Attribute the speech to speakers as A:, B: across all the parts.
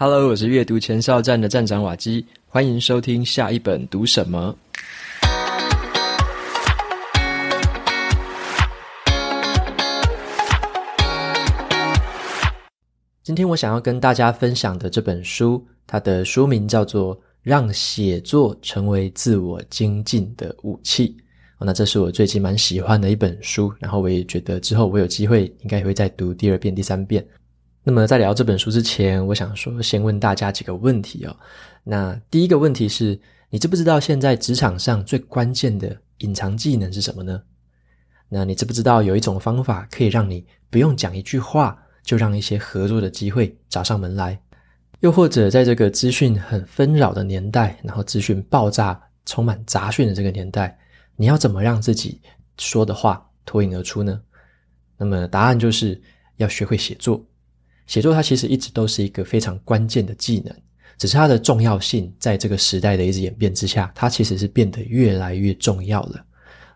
A: Hello，我是阅读前哨站的站长瓦基，欢迎收听下一本读什么。今天我想要跟大家分享的这本书，它的书名叫做《让写作成为自我精进的武器》。哦，那这是我最近蛮喜欢的一本书，然后我也觉得之后我有机会应该也会再读第二遍、第三遍。那么在聊这本书之前，我想说先问大家几个问题哦。那第一个问题是，你知不知道现在职场上最关键的隐藏技能是什么呢？那你知不知道有一种方法可以让你不用讲一句话，就让一些合作的机会找上门来？又或者在这个资讯很纷扰的年代，然后资讯爆炸、充满杂讯的这个年代，你要怎么让自己说的话脱颖而出呢？那么答案就是要学会写作。写作它其实一直都是一个非常关键的技能，只是它的重要性在这个时代的一直演变之下，它其实是变得越来越重要了。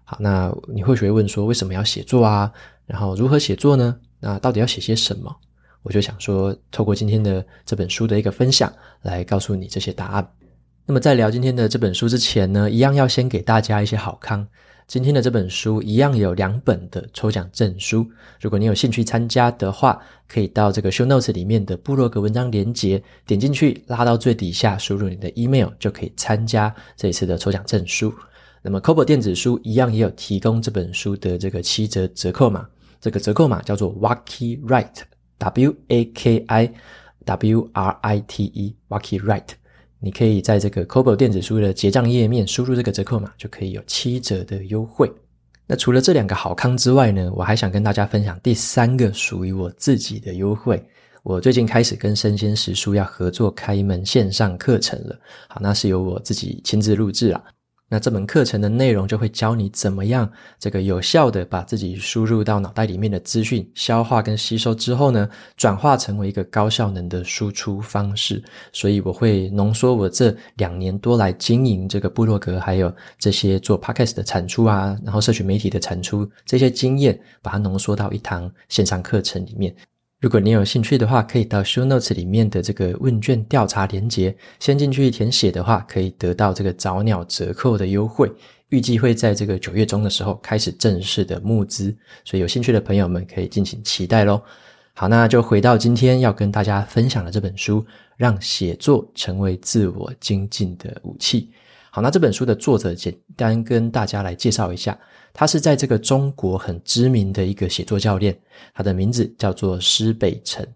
A: 好，那你或许会问说，为什么要写作啊？然后如何写作呢？那到底要写些什么？我就想说，透过今天的这本书的一个分享，来告诉你这些答案。那么在聊今天的这本书之前呢，一样要先给大家一些好康。今天的这本书一样有两本的抽奖证书，如果你有兴趣参加的话，可以到这个 show notes 里面的部落格文章连接，点进去拉到最底下，输入你的 email 就可以参加这一次的抽奖证书。那么 Kobo 电子书一样也有提供这本书的这个七折折扣码，这个折扣码叫做 Waki Write，W A K I W R I T E，Waki Write。你可以在这个 Kobo 电子书的结账页面输入这个折扣码，就可以有七折的优惠。那除了这两个好康之外呢，我还想跟大家分享第三个属于我自己的优惠。我最近开始跟生鲜食书要合作开一门线上课程了。好，那是由我自己亲自录制了。那这门课程的内容就会教你怎么样这个有效的把自己输入到脑袋里面的资讯消化跟吸收之后呢，转化成为一个高效能的输出方式。所以我会浓缩我这两年多来经营这个部落格，还有这些做 podcast 的产出啊，然后社群媒体的产出这些经验，把它浓缩到一堂线上课程里面。如果你有兴趣的话，可以到 show notes 里面的这个问卷调查连接，先进去填写的话，可以得到这个早鸟折扣的优惠。预计会在这个九月中的时候开始正式的募资，所以有兴趣的朋友们可以敬请期待喽。好，那就回到今天要跟大家分享的这本书，让写作成为自我精进的武器。好，那这本书的作者简单跟大家来介绍一下，他是在这个中国很知名的一个写作教练，他的名字叫做施北辰。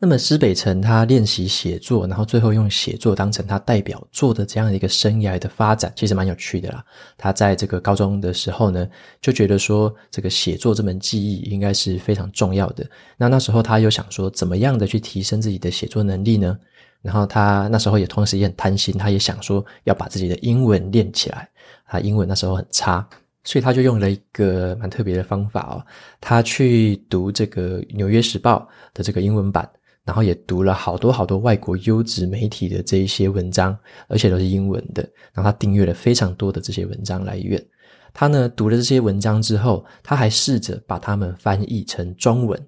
A: 那么施北辰他练习写作，然后最后用写作当成他代表作的这样的一个生涯的发展，其实蛮有趣的啦。他在这个高中的时候呢，就觉得说这个写作这门技艺应该是非常重要的。那那时候他又想说，怎么样的去提升自己的写作能力呢？然后他那时候也同时也很贪心，他也想说要把自己的英文练起来。他英文那时候很差，所以他就用了一个蛮特别的方法哦，他去读这个《纽约时报》的这个英文版，然后也读了好多好多外国优质媒体的这一些文章，而且都是英文的。然后他订阅了非常多的这些文章来源。他呢读了这些文章之后，他还试着把它们翻译成中文。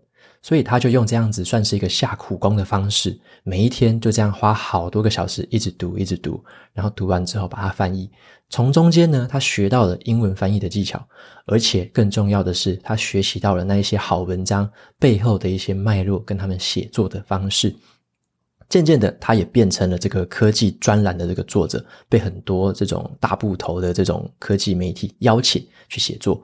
A: 所以他就用这样子算是一个下苦功的方式，每一天就这样花好多个小时一直读，一直读，然后读完之后把它翻译。从中间呢，他学到了英文翻译的技巧，而且更重要的是，他学习到了那一些好文章背后的一些脉络跟他们写作的方式。渐渐的，他也变成了这个科技专栏的这个作者，被很多这种大部头的这种科技媒体邀请去写作。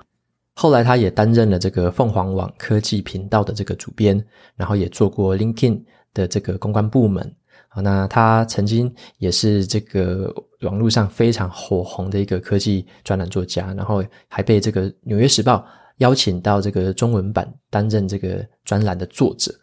A: 后来，他也担任了这个凤凰网科技频道的这个主编，然后也做过 LinkedIn 的这个公关部门。好，那他曾经也是这个网络上非常火红的一个科技专栏作家，然后还被这个《纽约时报》邀请到这个中文版担任这个专栏的作者。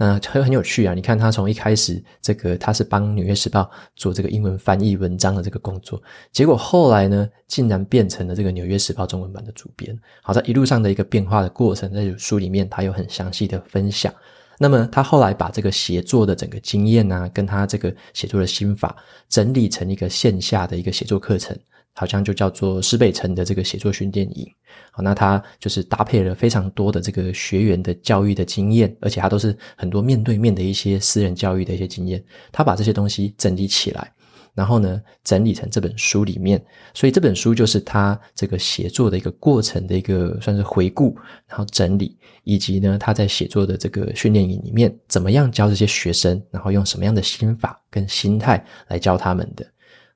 A: 那很很有趣啊！你看他从一开始，这个他是帮《纽约时报》做这个英文翻译文章的这个工作，结果后来呢，竟然变成了这个《纽约时报》中文版的主编。好，在一路上的一个变化的过程，在书里面他有很详细的分享。那么他后来把这个写作的整个经验啊，跟他这个写作的心法整理成一个线下的一个写作课程。好像就叫做施北辰的这个写作训练营。好，那他就是搭配了非常多的这个学员的教育的经验，而且他都是很多面对面的一些私人教育的一些经验，他把这些东西整理起来。然后呢，整理成这本书里面，所以这本书就是他这个写作的一个过程的一个算是回顾，然后整理，以及呢他在写作的这个训练营里面怎么样教这些学生，然后用什么样的心法跟心态来教他们的。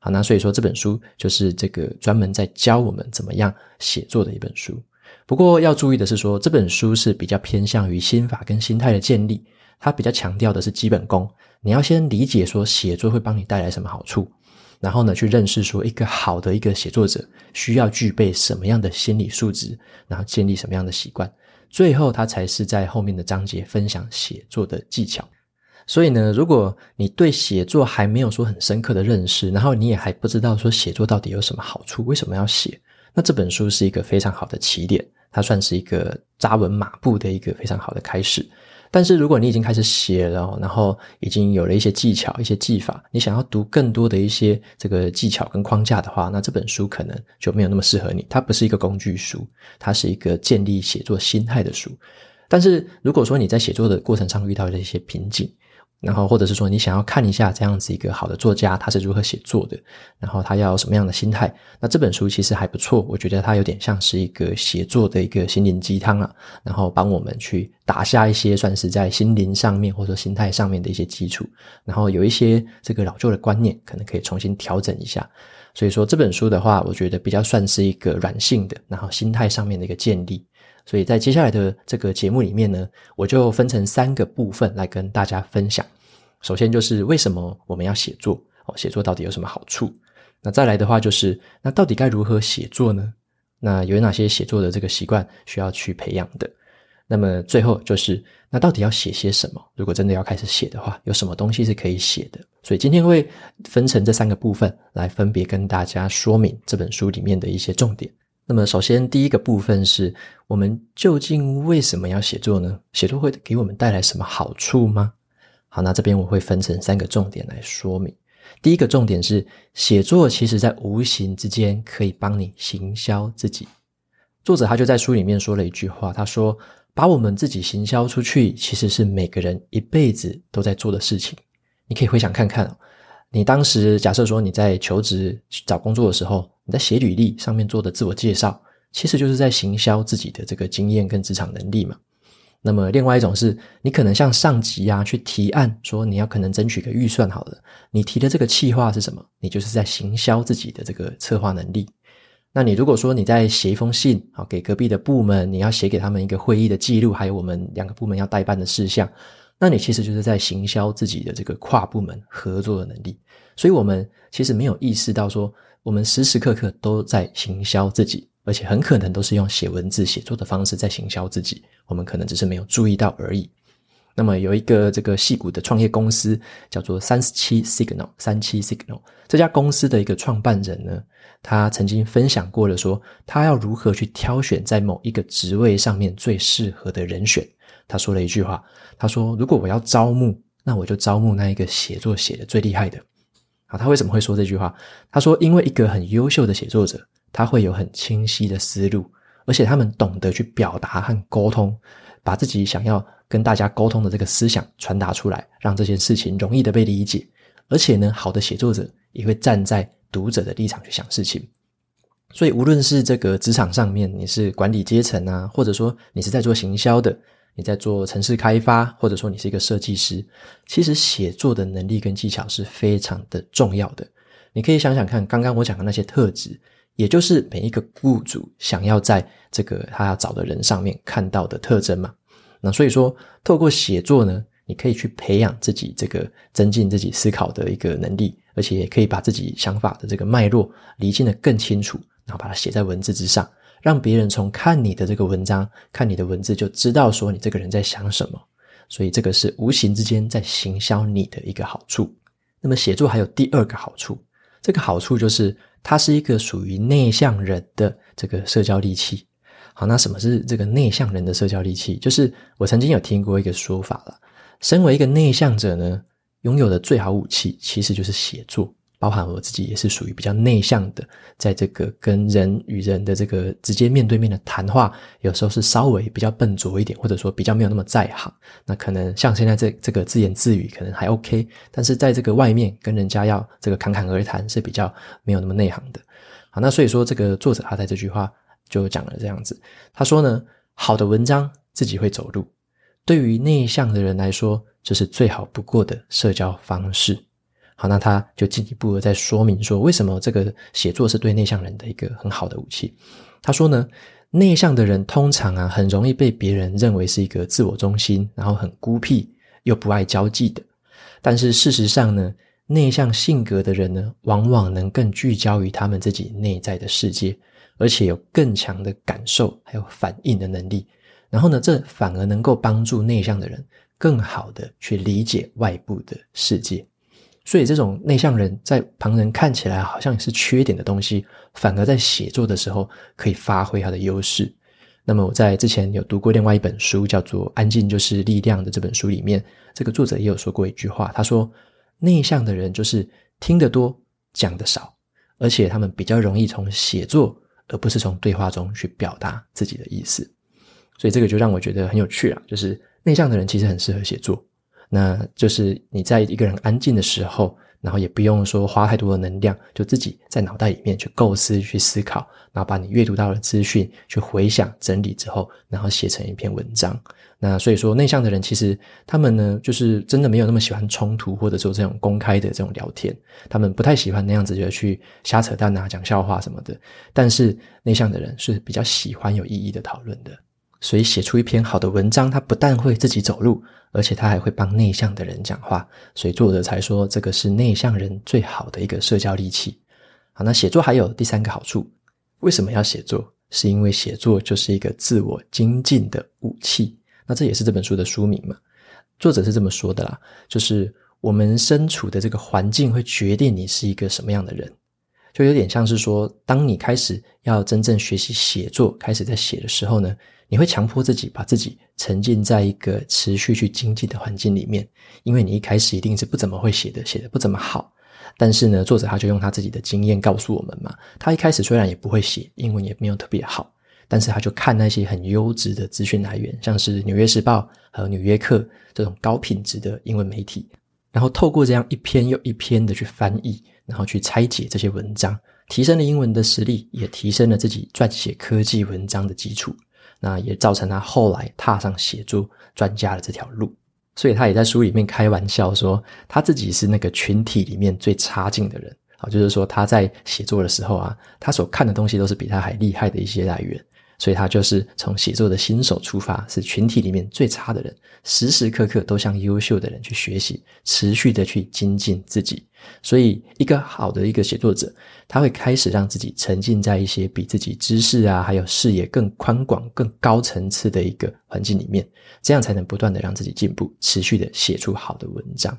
A: 好，那所以说这本书就是这个专门在教我们怎么样写作的一本书。不过要注意的是说，这本书是比较偏向于心法跟心态的建立，它比较强调的是基本功。你要先理解说写作会帮你带来什么好处，然后呢，去认识说一个好的一个写作者需要具备什么样的心理素质，然后建立什么样的习惯，最后他才是在后面的章节分享写作的技巧。所以呢，如果你对写作还没有说很深刻的认识，然后你也还不知道说写作到底有什么好处，为什么要写，那这本书是一个非常好的起点，它算是一个扎稳马步的一个非常好的开始。但是如果你已经开始写了，然后已经有了一些技巧、一些技法，你想要读更多的一些这个技巧跟框架的话，那这本书可能就没有那么适合你。它不是一个工具书，它是一个建立写作心态的书。但是如果说你在写作的过程上遇到了一些瓶颈，然后，或者是说你想要看一下这样子一个好的作家他是如何写作的，然后他要什么样的心态，那这本书其实还不错，我觉得它有点像是一个写作的一个心灵鸡汤啊，然后帮我们去打下一些算是在心灵上面或者说心态上面的一些基础，然后有一些这个老旧的观念可能可以重新调整一下。所以说这本书的话，我觉得比较算是一个软性的，然后心态上面的一个建立。所以在接下来的这个节目里面呢，我就分成三个部分来跟大家分享。首先就是为什么我们要写作？哦，写作到底有什么好处？那再来的话就是，那到底该如何写作呢？那有哪些写作的这个习惯需要去培养的？那么最后就是，那到底要写些什么？如果真的要开始写的话，有什么东西是可以写的？所以今天会分成这三个部分来分别跟大家说明这本书里面的一些重点。那么，首先第一个部分是我们究竟为什么要写作呢？写作会给我们带来什么好处吗？好，那这边我会分成三个重点来说明。第一个重点是，写作其实在无形之间可以帮你行销自己。作者他就在书里面说了一句话，他说：“把我们自己行销出去，其实是每个人一辈子都在做的事情。”你可以回想看看，你当时假设说你在求职找工作的时候。你在写履历上面做的自我介绍，其实就是在行销自己的这个经验跟职场能力嘛。那么另外一种是，你可能向上级啊去提案，说你要可能争取个预算好了，你提的这个企划是什么？你就是在行销自己的这个策划能力。那你如果说你在写一封信啊给隔壁的部门，你要写给他们一个会议的记录，还有我们两个部门要代办的事项，那你其实就是在行销自己的这个跨部门合作的能力。所以我们其实没有意识到说。我们时时刻刻都在行销自己，而且很可能都是用写文字写作的方式在行销自己。我们可能只是没有注意到而已。那么有一个这个戏骨的创业公司叫做三十七 Signal，三七 Signal 这家公司的一个创办人呢，他曾经分享过了说，他要如何去挑选在某一个职位上面最适合的人选。他说了一句话，他说：“如果我要招募，那我就招募那一个写作写的最厉害的。”他为什么会说这句话？他说：“因为一个很优秀的写作者，他会有很清晰的思路，而且他们懂得去表达和沟通，把自己想要跟大家沟通的这个思想传达出来，让这件事情容易的被理解。而且呢，好的写作者也会站在读者的立场去想事情。所以，无论是这个职场上面，你是管理阶层啊，或者说你是在做行销的。”你在做城市开发，或者说你是一个设计师，其实写作的能力跟技巧是非常的重要的。你可以想想看，刚刚我讲的那些特质，也就是每一个雇主想要在这个他要找的人上面看到的特征嘛。那所以说，透过写作呢，你可以去培养自己这个增进自己思考的一个能力，而且也可以把自己想法的这个脉络理清得更清楚，然后把它写在文字之上。让别人从看你的这个文章、看你的文字就知道说你这个人在想什么，所以这个是无形之间在行销你的一个好处。那么写作还有第二个好处，这个好处就是它是一个属于内向人的这个社交利器。好，那什么是这个内向人的社交利器？就是我曾经有听过一个说法了，身为一个内向者呢，拥有的最好武器其实就是写作。包含我自己也是属于比较内向的，在这个跟人与人的这个直接面对面的谈话，有时候是稍微比较笨拙一点，或者说比较没有那么在行。那可能像现在这这个自言自语可能还 OK，但是在这个外面跟人家要这个侃侃而谈是比较没有那么内行的。好，那所以说这个作者他在这句话就讲了这样子，他说呢，好的文章自己会走路，对于内向的人来说，这是最好不过的社交方式。好，那他就进一步的在说明说，为什么这个写作是对内向人的一个很好的武器。他说呢，内向的人通常啊，很容易被别人认为是一个自我中心，然后很孤僻又不爱交际的。但是事实上呢，内向性格的人呢，往往能更聚焦于他们自己内在的世界，而且有更强的感受还有反应的能力。然后呢，这反而能够帮助内向的人更好的去理解外部的世界。所以，这种内向人在旁人看起来好像是缺点的东西，反而在写作的时候可以发挥他的优势。那么，我在之前有读过另外一本书，叫做《安静就是力量》的这本书里面，这个作者也有说过一句话，他说：“内向的人就是听得多，讲得少，而且他们比较容易从写作，而不是从对话中去表达自己的意思。”所以，这个就让我觉得很有趣啊，就是内向的人其实很适合写作。那就是你在一个人安静的时候，然后也不用说花太多的能量，就自己在脑袋里面去构思、去思考，然后把你阅读到的资讯去回想、整理之后，然后写成一篇文章。那所以说，内向的人其实他们呢，就是真的没有那么喜欢冲突，或者说这种公开的这种聊天，他们不太喜欢那样子就去瞎扯淡啊、讲笑话什么的。但是内向的人是比较喜欢有意义的讨论的。所以写出一篇好的文章，他不但会自己走路，而且他还会帮内向的人讲话。所以作者才说这个是内向人最好的一个社交利器。好，那写作还有第三个好处，为什么要写作？是因为写作就是一个自我精进的武器。那这也是这本书的书名嘛。作者是这么说的啦，就是我们身处的这个环境会决定你是一个什么样的人，就有点像是说，当你开始要真正学习写作，开始在写的时候呢。你会强迫自己把自己沉浸在一个持续去精进的环境里面，因为你一开始一定是不怎么会写的，写的不怎么好。但是呢，作者他就用他自己的经验告诉我们嘛，他一开始虽然也不会写，英文也没有特别好，但是他就看那些很优质的资讯来源，像是《纽约时报》和《纽约客》这种高品质的英文媒体，然后透过这样一篇又一篇的去翻译，然后去拆解这些文章，提升了英文的实力，也提升了自己撰写科技文章的基础。那也造成他后来踏上写作专家的这条路，所以他也在书里面开玩笑说，他自己是那个群体里面最差劲的人。啊，就是说他在写作的时候啊，他所看的东西都是比他还厉害的一些来源。所以他就是从写作的新手出发，是群体里面最差的人，时时刻刻都向优秀的人去学习，持续的去精进自己。所以，一个好的一个写作者，他会开始让自己沉浸在一些比自己知识啊，还有视野更宽广、更高层次的一个环境里面，这样才能不断的让自己进步，持续的写出好的文章。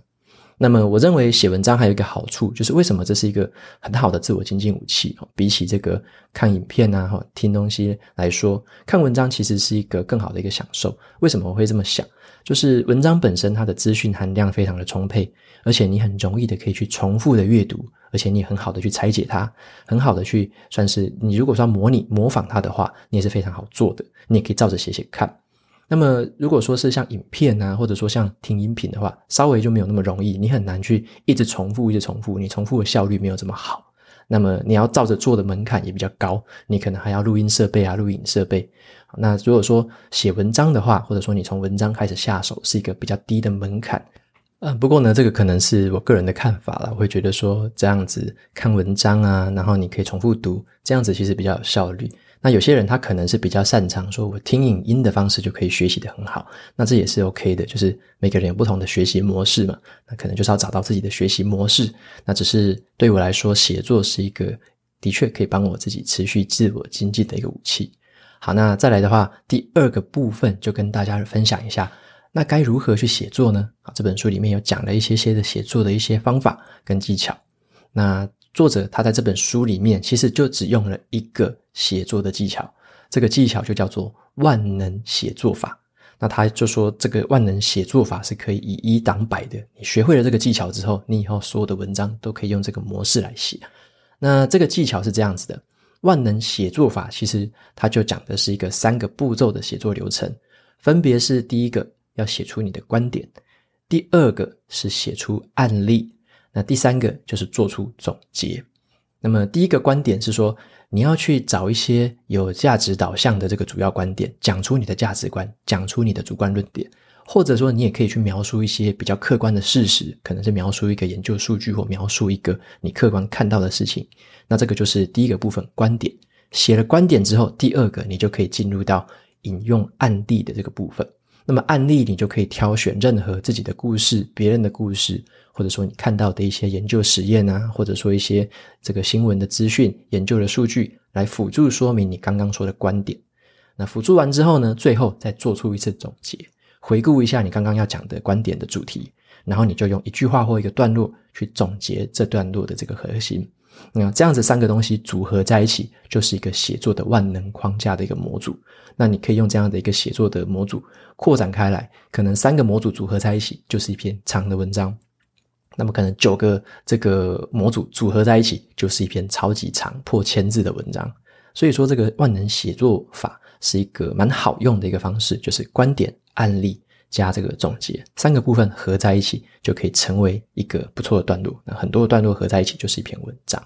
A: 那么，我认为写文章还有一个好处，就是为什么这是一个很好的自我精进武器？比起这个看影片啊、听东西来说，看文章其实是一个更好的一个享受。为什么我会这么想？就是文章本身它的资讯含量非常的充沛，而且你很容易的可以去重复的阅读，而且你很好的去拆解它，很好的去算是你如果说模拟模仿它的话，你也是非常好做的。你也可以照着写写看。那么，如果说是像影片啊，或者说像听音频的话，稍微就没有那么容易，你很难去一直重复，一直重复，你重复的效率没有这么好。那么，你要照着做的门槛也比较高，你可能还要录音设备啊，录影设备。那如果说写文章的话，或者说你从文章开始下手，是一个比较低的门槛。嗯，不过呢，这个可能是我个人的看法啦，我会觉得说这样子看文章啊，然后你可以重复读，这样子其实比较有效率。那有些人他可能是比较擅长说，我听影音的方式就可以学习得很好，那这也是 OK 的，就是每个人有不同的学习模式嘛，那可能就是要找到自己的学习模式。那只是对我来说，写作是一个的确可以帮我自己持续自我精进的一个武器。好，那再来的话，第二个部分就跟大家分享一下，那该如何去写作呢？啊，这本书里面有讲了一些些的写作的一些方法跟技巧。那作者他在这本书里面其实就只用了一个写作的技巧，这个技巧就叫做万能写作法。那他就说，这个万能写作法是可以以一挡百的。你学会了这个技巧之后，你以后所有的文章都可以用这个模式来写。那这个技巧是这样子的：万能写作法其实它就讲的是一个三个步骤的写作流程，分别是第一个要写出你的观点，第二个是写出案例，那第三个就是做出总结。那么第一个观点是说，你要去找一些有价值导向的这个主要观点，讲出你的价值观，讲出你的主观论点，或者说你也可以去描述一些比较客观的事实，可能是描述一个研究数据或描述一个你客观看到的事情。那这个就是第一个部分，观点。写了观点之后，第二个你就可以进入到引用案例的这个部分。那么案例你就可以挑选任何自己的故事、别人的故事，或者说你看到的一些研究实验啊，或者说一些这个新闻的资讯、研究的数据，来辅助说明你刚刚说的观点。那辅助完之后呢，最后再做出一次总结，回顾一下你刚刚要讲的观点的主题，然后你就用一句话或一个段落去总结这段落的这个核心。那这样子三个东西组合在一起，就是一个写作的万能框架的一个模组。那你可以用这样的一个写作的模组扩展开来，可能三个模组组合在一起就是一篇长的文章。那么可能九个这个模组组合在一起就是一篇超级长破千字的文章。所以说，这个万能写作法是一个蛮好用的一个方式，就是观点、案例加这个总结三个部分合在一起，就可以成为一个不错的段落。那很多的段落合在一起就是一篇文章。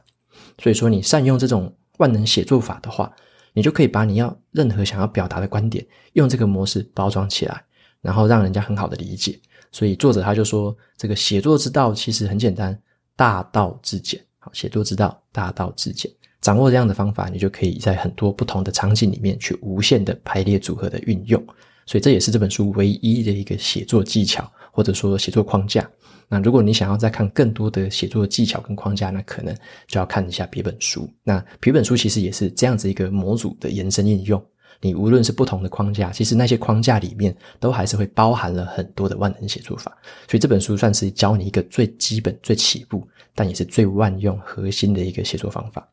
A: 所以说，你善用这种万能写作法的话，你就可以把你要任何想要表达的观点，用这个模式包装起来，然后让人家很好的理解。所以作者他就说，这个写作之道其实很简单，大道至简。好，写作之道，大道至简。掌握这样的方法，你就可以在很多不同的场景里面去无限的排列组合的运用。所以这也是这本书唯一的一个写作技巧，或者说写作框架。那如果你想要再看更多的写作技巧跟框架，那可能就要看一下别本书。那别本书其实也是这样子一个模组的延伸应用。你无论是不同的框架，其实那些框架里面都还是会包含了很多的万能写作法。所以这本书算是教你一个最基本、最起步，但也是最万用、核心的一个写作方法。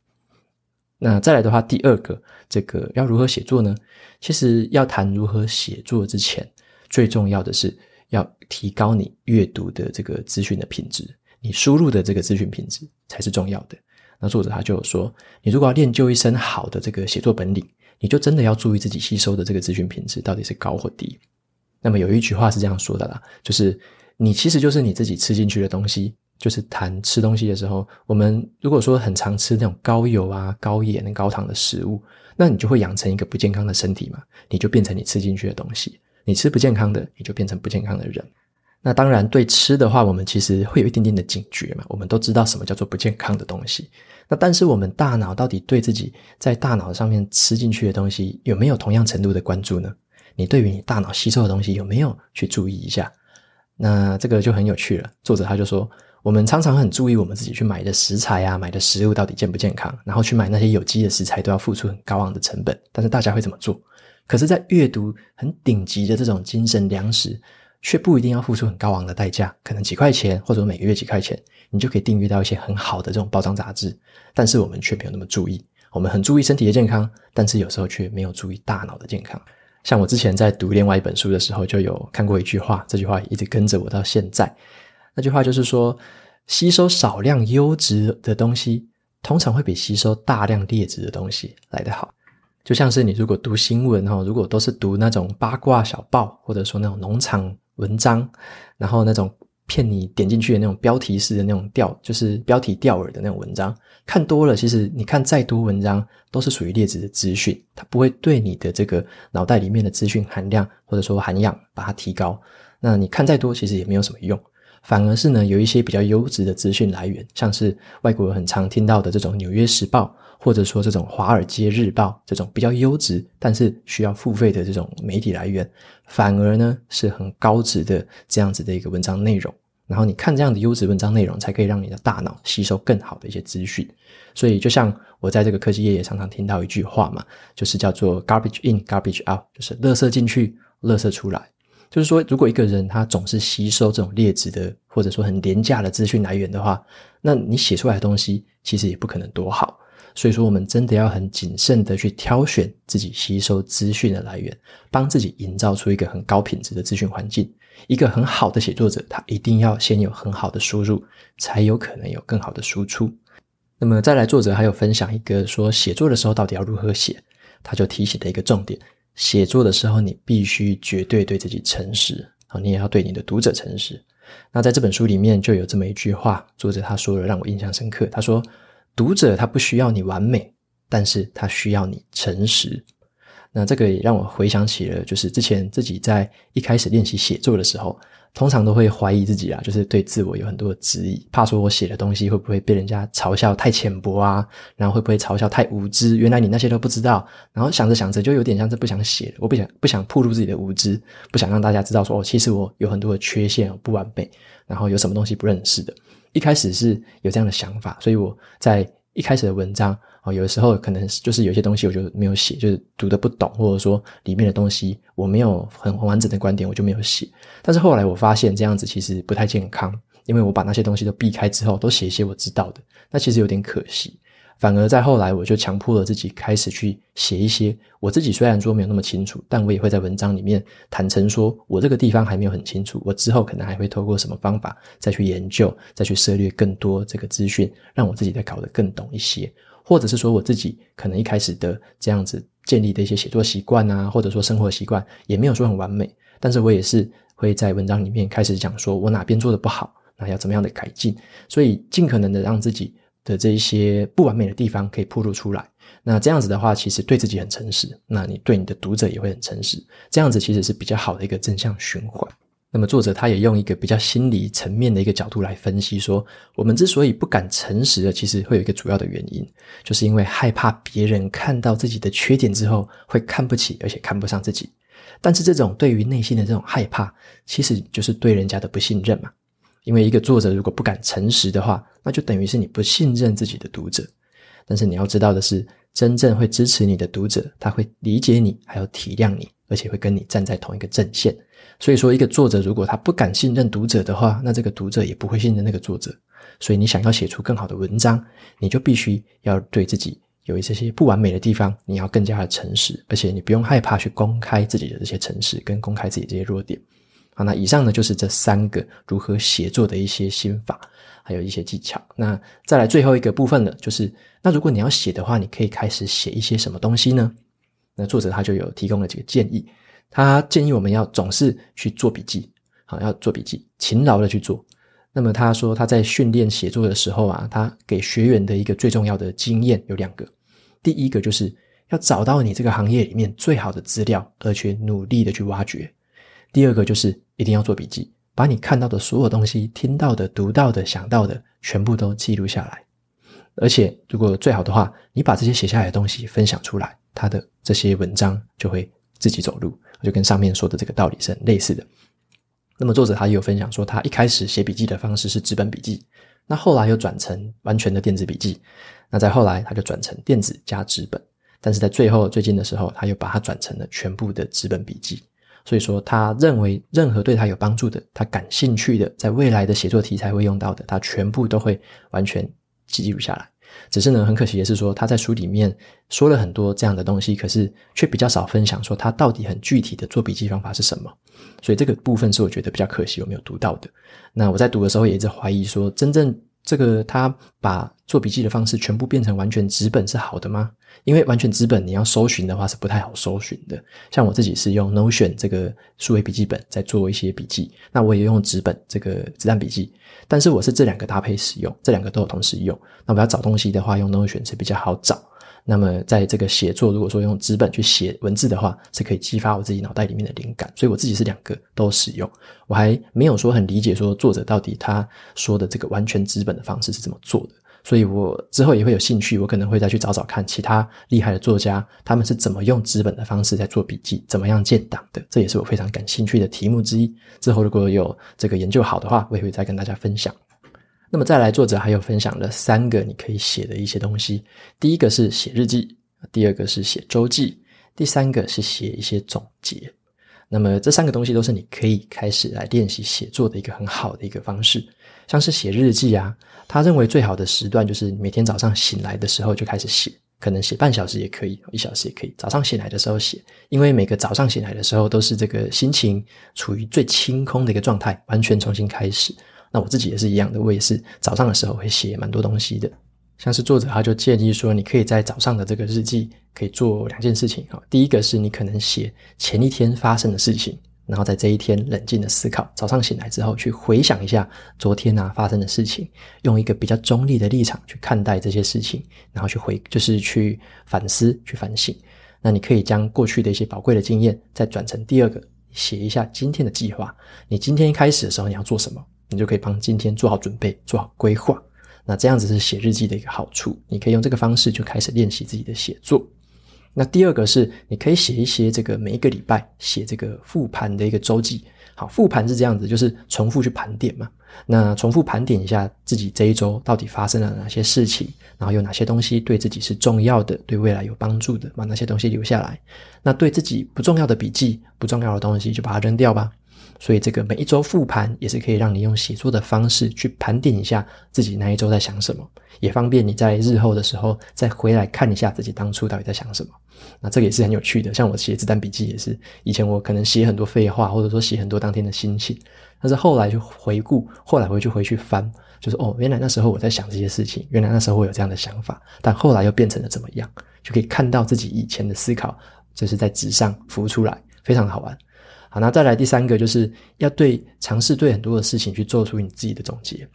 A: 那再来的话，第二个，这个要如何写作呢？其实要谈如何写作之前，最重要的是。要提高你阅读的这个资讯的品质，你输入的这个资讯品质才是重要的。那作者他就有说，你如果要练就一身好的这个写作本领，你就真的要注意自己吸收的这个资讯品质到底是高或低。那么有一句话是这样说的啦，就是你其实就是你自己吃进去的东西。就是谈吃东西的时候，我们如果说很常吃那种高油啊、高盐、高糖的食物，那你就会养成一个不健康的身体嘛，你就变成你吃进去的东西。你吃不健康的，你就变成不健康的人。那当然，对吃的话，我们其实会有一点点的警觉嘛。我们都知道什么叫做不健康的东西。那但是我们大脑到底对自己在大脑上面吃进去的东西有没有同样程度的关注呢？你对于你大脑吸收的东西有没有去注意一下？那这个就很有趣了。作者他就说，我们常常很注意我们自己去买的食材啊，买的食物到底健不健康，然后去买那些有机的食材都要付出很高昂的成本。但是大家会怎么做？可是，在阅读很顶级的这种精神粮食，却不一定要付出很高昂的代价，可能几块钱，或者每个月几块钱，你就可以订阅到一些很好的这种包装杂志。但是我们却没有那么注意，我们很注意身体的健康，但是有时候却没有注意大脑的健康。像我之前在读另外一本书的时候，就有看过一句话，这句话一直跟着我到现在。那句话就是说，吸收少量优质的东西，通常会比吸收大量劣质的东西来得好。就像是你如果读新闻哈，如果都是读那种八卦小报，或者说那种农场文章，然后那种骗你点进去的那种标题式的那种钓，就是标题钓饵的那种文章，看多了，其实你看再多文章都是属于劣质的资讯，它不会对你的这个脑袋里面的资讯含量或者说涵养把它提高。那你看再多，其实也没有什么用。反而是呢，有一些比较优质的资讯来源，像是外国人很常听到的这种《纽约时报》，或者说这种《华尔街日报》这种比较优质，但是需要付费的这种媒体来源，反而呢是很高质的这样子的一个文章内容。然后你看这样的优质文章内容，才可以让你的大脑吸收更好的一些资讯。所以，就像我在这个科技业也常常听到一句话嘛，就是叫做 “garbage in, garbage out”，就是垃圾进去，垃圾出来。就是说，如果一个人他总是吸收这种劣质的，或者说很廉价的资讯来源的话，那你写出来的东西其实也不可能多好。所以说，我们真的要很谨慎的去挑选自己吸收资讯的来源，帮自己营造出一个很高品质的资讯环境。一个很好的写作者，他一定要先有很好的输入，才有可能有更好的输出。那么再来，作者还有分享一个说，写作的时候到底要如何写，他就提醒了一个重点：写作的时候，你必须绝对对自己诚实，啊，你也要对你的读者诚实。那在这本书里面就有这么一句话，作者他说了，让我印象深刻。他说：“读者他不需要你完美，但是他需要你诚实。”那这个也让我回想起了，就是之前自己在一开始练习写作的时候，通常都会怀疑自己啊，就是对自我有很多的质疑，怕说我写的东西会不会被人家嘲笑太浅薄啊，然后会不会嘲笑太无知？原来你那些都不知道，然后想着想着就有点像是不想写了，我不想不想暴露自己的无知，不想让大家知道说哦，其实我有很多的缺陷，不完美，然后有什么东西不认识的。一开始是有这样的想法，所以我在一开始的文章。哦，有的时候可能就是有些东西我就没有写，就是读的不懂，或者说里面的东西我没有很完整的观点，我就没有写。但是后来我发现这样子其实不太健康，因为我把那些东西都避开之后，都写一些我知道的，那其实有点可惜。反而在后来，我就强迫了自己开始去写一些我自己虽然说没有那么清楚，但我也会在文章里面坦诚说，我这个地方还没有很清楚，我之后可能还会透过什么方法再去研究，再去涉猎更多这个资讯，让我自己再搞得更懂一些，或者是说我自己可能一开始的这样子建立的一些写作习惯啊，或者说生活习惯也没有说很完美，但是我也是会在文章里面开始讲说我哪边做得不好，那要怎么样的改进，所以尽可能的让自己。的这一些不完美的地方可以暴露出来，那这样子的话，其实对自己很诚实，那你对你的读者也会很诚实，这样子其实是比较好的一个正向循环。那么作者他也用一个比较心理层面的一个角度来分析说，我们之所以不敢诚实的，其实会有一个主要的原因，就是因为害怕别人看到自己的缺点之后会看不起，而且看不上自己。但是这种对于内心的这种害怕，其实就是对人家的不信任嘛。因为一个作者如果不敢诚实的话，那就等于是你不信任自己的读者。但是你要知道的是，真正会支持你的读者，他会理解你，还有体谅你，而且会跟你站在同一个阵线。所以说，一个作者如果他不敢信任读者的话，那这个读者也不会信任那个作者。所以你想要写出更好的文章，你就必须要对自己有一些些不完美的地方，你要更加的诚实，而且你不用害怕去公开自己的这些诚实，跟公开自己这些弱点。好，那以上呢，就是这三个如何写作的一些心法，还有一些技巧。那再来最后一个部分了，就是那如果你要写的话，你可以开始写一些什么东西呢？那作者他就有提供了几个建议，他建议我们要总是去做笔记，好，要做笔记，勤劳的去做。那么他说他在训练写作的时候啊，他给学员的一个最重要的经验有两个，第一个就是要找到你这个行业里面最好的资料，而且努力的去挖掘。第二个就是一定要做笔记，把你看到的所有东西、听到的、读到的、想到的，全部都记录下来。而且，如果最好的话，你把这些写下来的东西分享出来，他的这些文章就会自己走路，就跟上面说的这个道理是很类似的。那么，作者他也有分享说，他一开始写笔记的方式是纸本笔记，那后来又转成完全的电子笔记，那再后来他就转成电子加纸本，但是在最后最近的时候，他又把它转成了全部的纸本笔记。所以说，他认为任何对他有帮助的、他感兴趣的，在未来的写作题材会用到的，他全部都会完全记录下来。只是呢，很可惜的是说，他在书里面说了很多这样的东西，可是却比较少分享说他到底很具体的做笔记方法是什么。所以这个部分是我觉得比较可惜，我没有读到的。那我在读的时候也一直怀疑说，真正。这个他把做笔记的方式全部变成完全纸本是好的吗？因为完全纸本你要搜寻的话是不太好搜寻的。像我自己是用 Notion 这个数位笔记本在做一些笔记，那我也用纸本这个子弹笔记，但是我是这两个搭配使用，这两个都有同时用。那我要找东西的话，用 Notion 是比较好找。那么，在这个写作，如果说用纸本去写文字的话，是可以激发我自己脑袋里面的灵感。所以我自己是两个都使用。我还没有说很理解说作者到底他说的这个完全纸本的方式是怎么做的。所以我之后也会有兴趣，我可能会再去找找看其他厉害的作家，他们是怎么用纸本的方式在做笔记，怎么样建档的。这也是我非常感兴趣的题目之一。之后如果有这个研究好的话，我也会再跟大家分享。那么再来，作者还有分享了三个你可以写的一些东西。第一个是写日记，第二个是写周记，第三个是写一些总结。那么这三个东西都是你可以开始来练习写作的一个很好的一个方式。像是写日记啊，他认为最好的时段就是每天早上醒来的时候就开始写，可能写半小时也可以，一小时也可以。早上醒来的时候写，因为每个早上醒来的时候都是这个心情处于最清空的一个状态，完全重新开始。那我自己也是一样的，我也是早上的时候会写蛮多东西的。像是作者他就建议说，你可以在早上的这个日记可以做两件事情啊。第一个是你可能写前一天发生的事情。然后在这一天冷静的思考，早上醒来之后去回想一下昨天啊发生的事情，用一个比较中立的立场去看待这些事情，然后去回就是去反思、去反省。那你可以将过去的一些宝贵的经验再转成第二个，写一下今天的计划。你今天一开始的时候你要做什么，你就可以帮今天做好准备、做好规划。那这样子是写日记的一个好处，你可以用这个方式就开始练习自己的写作。那第二个是，你可以写一些这个每一个礼拜写这个复盘的一个周记。好，复盘是这样子，就是重复去盘点嘛。那重复盘点一下自己这一周到底发生了哪些事情，然后有哪些东西对自己是重要的，对未来有帮助的，把那些东西留下来。那对自己不重要的笔记、不重要的东西就把它扔掉吧。所以这个每一周复盘也是可以让你用写作的方式去盘点一下自己那一周在想什么，也方便你在日后的时候再回来看一下自己当初到底在想什么。那这个也是很有趣的，像我写子弹笔记也是，以前我可能写很多废话，或者说写很多当天的心情，但是后来就回顾，后来回去回去翻，就是哦，原来那时候我在想这些事情，原来那时候我有这样的想法，但后来又变成了怎么样，就可以看到自己以前的思考，就是在纸上浮出来，非常的好玩。好，那再来第三个，就是要对尝试对很多的事情去做出你自己的总结。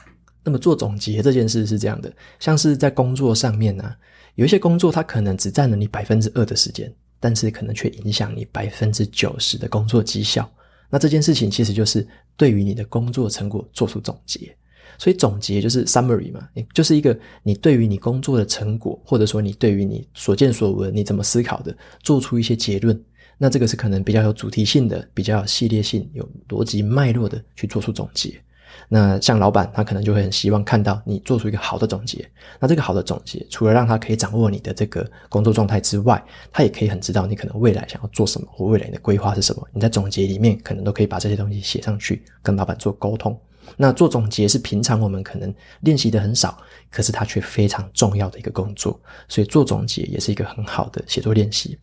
A: 那么做总结这件事是这样的，像是在工作上面呢、有一些工作它可能只占了你百分之二的时间，但是可能却影响你百分之九十的工作绩效。那这件事情其实就是对于你的工作成果做出总结。所以总结就是 summary 嘛，就是一个你对于你工作的成果，或者说你对于你所见所闻，你怎么思考的，做出一些结论。那这个是可能比较有主题性的，比较有系列性、有逻辑脉络的去做出总结。那像老板，他可能就会很希望看到你做出一个好的总结。那这个好的总结，除了让他可以掌握你的这个工作状态之外，他也可以很知道你可能未来想要做什么，或未来你的规划是什么。你在总结里面可能都可以把这些东西写上去，跟老板做沟通。那做总结是平常我们可能练习的很少，可是它却非常重要的一个工作。所以做总结也是一个很好的写作练习。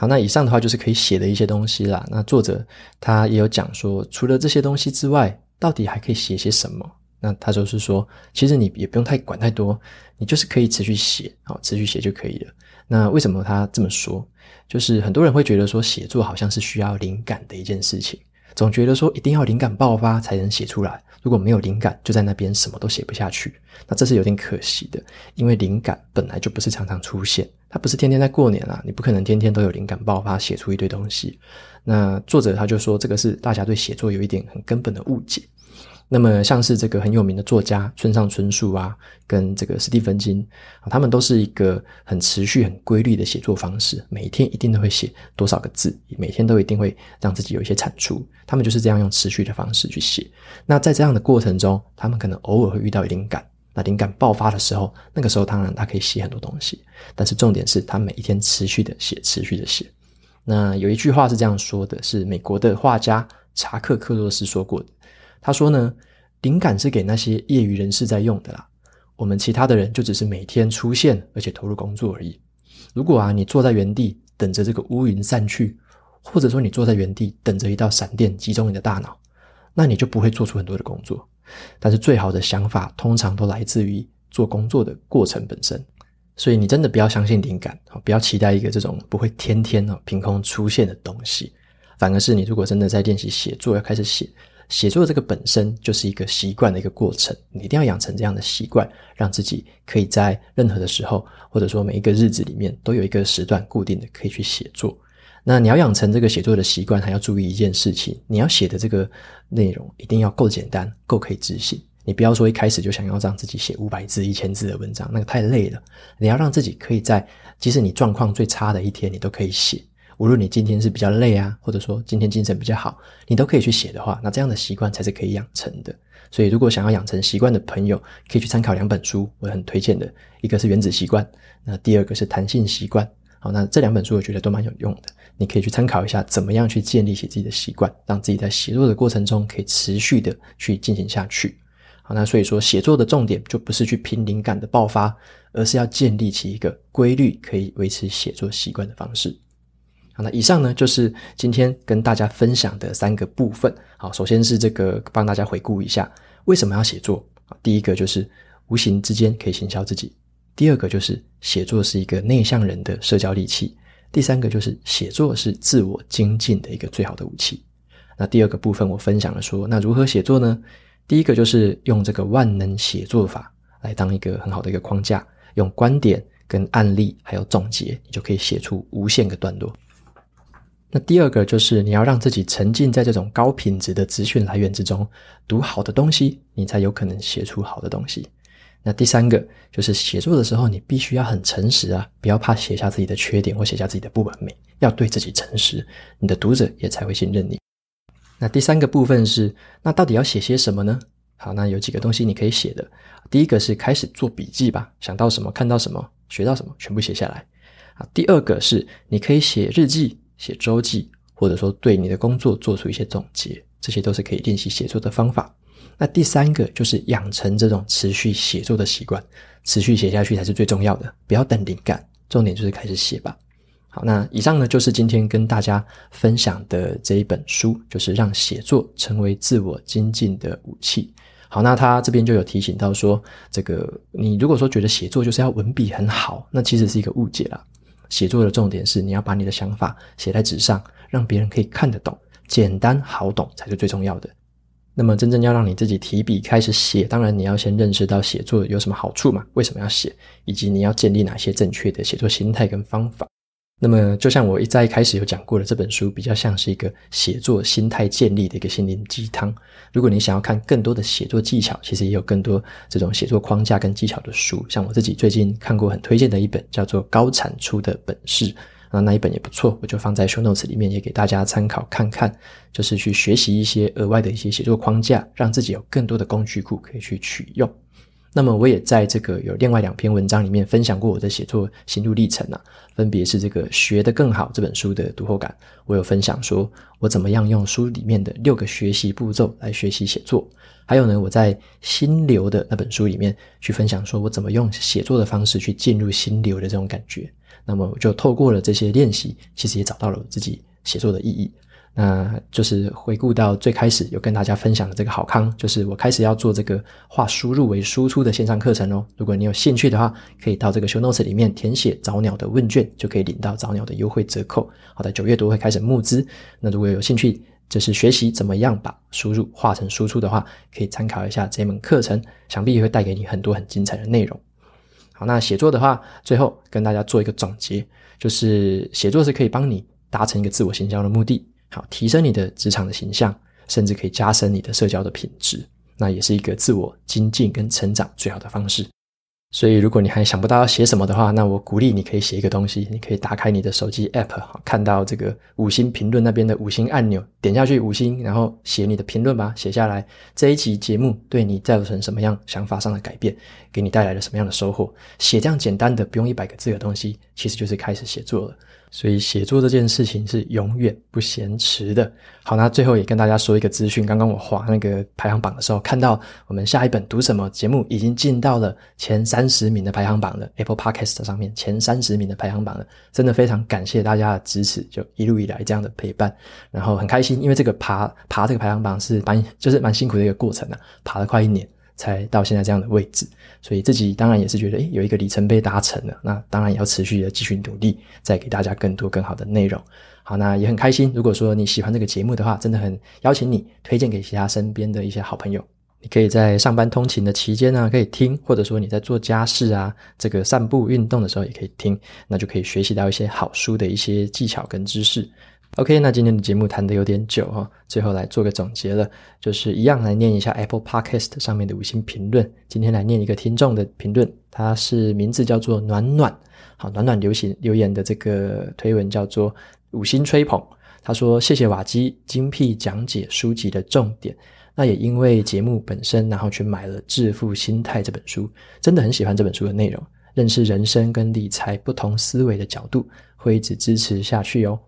A: 好，那以上的话就是可以写的一些东西啦。那作者他也有讲说，除了这些东西之外，到底还可以写些什么？那他就是说，其实你也不用太管太多，你就是可以持续写，好，持续写就可以了。那为什么他这么说？就是很多人会觉得说，写作好像是需要灵感的一件事情，总觉得说一定要灵感爆发才能写出来。如果没有灵感，就在那边什么都写不下去，那这是有点可惜的，因为灵感本来就不是常常出现，它不是天天在过年啊，你不可能天天都有灵感爆发写出一堆东西。那作者他就说，这个是大家对写作有一点很根本的误解。那么像是这个很有名的作家村上春树啊，跟这个史蒂芬金啊，他们都是一个很持续、很规律的写作方式，每天一定都会写多少个字，每天都一定会让自己有一些产出。他们就是这样用持续的方式去写。那在这样的过程中，他们可能偶尔会遇到灵感，灵感爆发的时候，那个时候当然他可以写很多东西，但是重点是他每一天持续的写，持续的写。那有一句话是这样说的，是美国的画家查克·克洛斯说过的。他说呢，灵感是给那些业余人士在用的啦。我们其他的人就只是每天出现，而且投入工作而已。如果啊，你坐在原地等着这个乌云散去，或者说你坐在原地等着一道闪电击中你的大脑，那你就不会做出很多的工作。但是最好的想法通常都来自于做工作的过程本身。所以你真的不要相信灵感，不要期待一个这种不会天天哦凭空出现的东西。反而是你如果真的在练习写作，要开始写。写作这个本身就是一个习惯的一个过程，你一定要养成这样的习惯，让自己可以在任何的时候，或者说每一个日子里面，都有一个时段固定的可以去写作。那你要养成这个写作的习惯，还要注意一件事情：你要写的这个内容一定要够简单，够可以执行。你不要说一开始就想要让自己写五百字、一千字的文章，那个太累了。你要让自己可以在即使你状况最差的一天，你都可以写。无论你今天是比较累啊，或者说今天精神比较好，你都可以去写的话，那这样的习惯才是可以养成的。所以，如果想要养成习惯的朋友，可以去参考两本书，我很推荐的，一个是《原子习惯》，那第二个是《弹性习惯》。好，那这两本书我觉得都蛮有用的，你可以去参考一下，怎么样去建立起自己的习惯，让自己在写作的过程中可以持续的去进行下去。好，那所以说写作的重点就不是去凭灵感的爆发，而是要建立起一个规律可以维持写作习惯的方式。好，那以上呢就是今天跟大家分享的三个部分。好，首先是这个帮大家回顾一下为什么要写作。第一个就是无形之间可以行销自己。第二个就是写作是一个内向人的社交利器。第三个就是写作是自我精进的一个最好的武器。那第二个部分我分享了说，那如何写作呢？第一个就是用这个万能写作法来当一个很好的一个框架，用观点跟案例还有总结，你就可以写出无限个段落。那第二个就是你要让自己沉浸在这种高品质的资讯来源之中，读好的东西，你才有可能写出好的东西。那第三个就是写作的时候，你必须要很诚实啊，不要怕写下自己的缺点或写下自己的不完美，要对自己诚实，你的读者也才会信任你。那第三个部分是，那到底要写些什么呢？好，那有几个东西你可以写的。第一个是开始做笔记吧，想到什么，看到什么，学到什么，全部写下来。啊，第二个是你可以写日记、写周记，或者说对你的工作做出一些总结，这些都是可以练习写作的方法。那第三个就是养成这种持续写作的习惯，持续写下去才是最重要的，不要等灵感，重点就是开始写吧。好，那以上呢就是今天跟大家分享的这一本书，就是让写作成为自我精进的武器。好，那他这边就有提醒到说，这个你如果说觉得写作就是要文笔很好，那其实是一个误解啦。写作的重点是你要把你的想法写在纸上，让别人可以看得懂，简单好懂才是最重要的。那么，真正要让你自己提笔开始写，当然你要先认识到写作有什么好处嘛？为什么要写？以及你要建立哪些正确的写作心态跟方法。那么，就像我一在一开始有讲过的，这本书比较像是一个写作心态建立的一个心灵鸡汤。如果你想要看更多的写作技巧，其实也有更多这种写作框架跟技巧的书。像我自己最近看过很推荐的一本，叫做《高产出的本事》。那那一本也不错，我就放在 show notes 里面，也给大家参考看看，就是去学习一些额外的一些写作框架，让自己有更多的工具库可以去取用。那么我也在这个有另外两篇文章里面分享过我的写作心路历程啊，分别是这个学得更好这本书的读后感，我有分享说我怎么样用书里面的六个学习步骤来学习写作，还有呢，我在心流的那本书里面去分享说我怎么用写作的方式去进入心流的这种感觉。那么我就透过了这些练习，其实也找到了我自己写作的意义。那就是回顾到最开始有跟大家分享的这个好康，就是我开始要做这个化输入为输出的线上课程哦。如果你有兴趣的话，可以到这个 show notes 里面填写早鸟的问卷，就可以领到早鸟的优惠折扣。好的，九月多会开始募资。那如果有兴趣，就是学习怎么样把输入化成输出的话，可以参考一下这门课程，想必也会带给你很多很精彩的内容。好，那写作的话，最后跟大家做一个总结，就是写作是可以帮你达成一个自我形象的目的，好，提升你的职场的形象，甚至可以加深你的社交的品质，那也是一个自我精进跟成长最好的方式。所以，如果你还想不到要写什么的话，那我鼓励你可以写一个东西。你可以打开你的手机 App，看到这个五星评论那边的五星按钮，点下去五星，然后写你的评论吧，写下来这一集节目对你造成什么样想法上的改变，给你带来了什么样的收获。写这样简单的不用一百个字的东西，其实就是开始写作了。所以写作这件事情是永远不嫌迟的。好，那最后也跟大家说一个资讯。刚刚我划那个排行榜的时候，看到我们下一本读什么节目已经进到了前三十名的排行榜了，Apple Podcast 上面前三十名的排行榜了。真的非常感谢大家的支持，就一路以来这样的陪伴，然后很开心，因为这个爬爬这个排行榜是蛮就是蛮辛苦的一个过程啊，爬了快一年。才到现在这样的位置，所以自己当然也是觉得，诶，有一个里程碑达成了，那当然也要持续的继续努力，再给大家更多更好的内容。好，那也很开心。如果说你喜欢这个节目的话，真的很邀请你推荐给其他身边的一些好朋友。你可以在上班通勤的期间啊，可以听，或者说你在做家事啊，这个散步运动的时候也可以听，那就可以学习到一些好书的一些技巧跟知识。OK，那今天的节目谈得有点久哈，最后来做个总结了，就是一样来念一下 Apple Podcast 上面的五星评论。今天来念一个听众的评论，他是名字叫做暖暖，好，暖暖流行留言的这个推文叫做五星吹捧。他说：“谢谢瓦基精辟讲解书籍的重点，那也因为节目本身，然后去买了《致富心态》这本书，真的很喜欢这本书的内容，认识人生跟理财不同思维的角度，会一直支持下去哦。”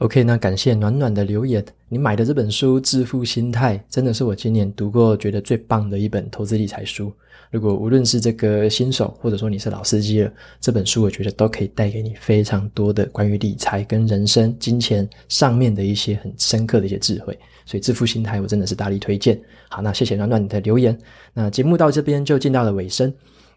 A: OK，那感谢暖暖的留言。你买的这本书《致富心态》真的是我今年读过觉得最棒的一本投资理财书。如果无论是这个新手，或者说你是老司机了，这本书我觉得都可以带给你非常多的关于理财跟人生、金钱上面的一些很深刻的一些智慧。所以《致富心态》我真的是大力推荐。好，那谢谢暖暖你的留言。那节目到这边就进到了尾声。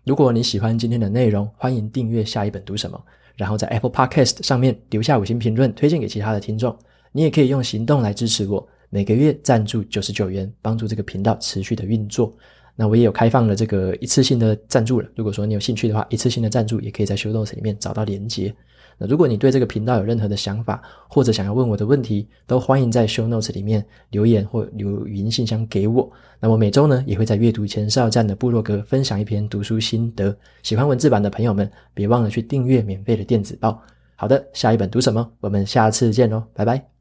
A: 如果你喜欢今天的内容，欢迎订阅下一本读什么。然后在 Apple Podcast 上面留下五星评论，推荐给其他的听众。你也可以用行动来支持我，每个月赞助九十九元，帮助这个频道持续的运作。那我也有开放了这个一次性的赞助了，如果说你有兴趣的话，一次性的赞助也可以在 Show Notes 里面找到连接。那如果你对这个频道有任何的想法，或者想要问我的问题，都欢迎在 Show Notes 里面留言或留语音信箱给我。那我每周呢，也会在阅读前哨站的部落格分享一篇读书心得。喜欢文字版的朋友们，别忘了去订阅免费的电子报。好的，下一本读什么？我们下次见喽，拜拜。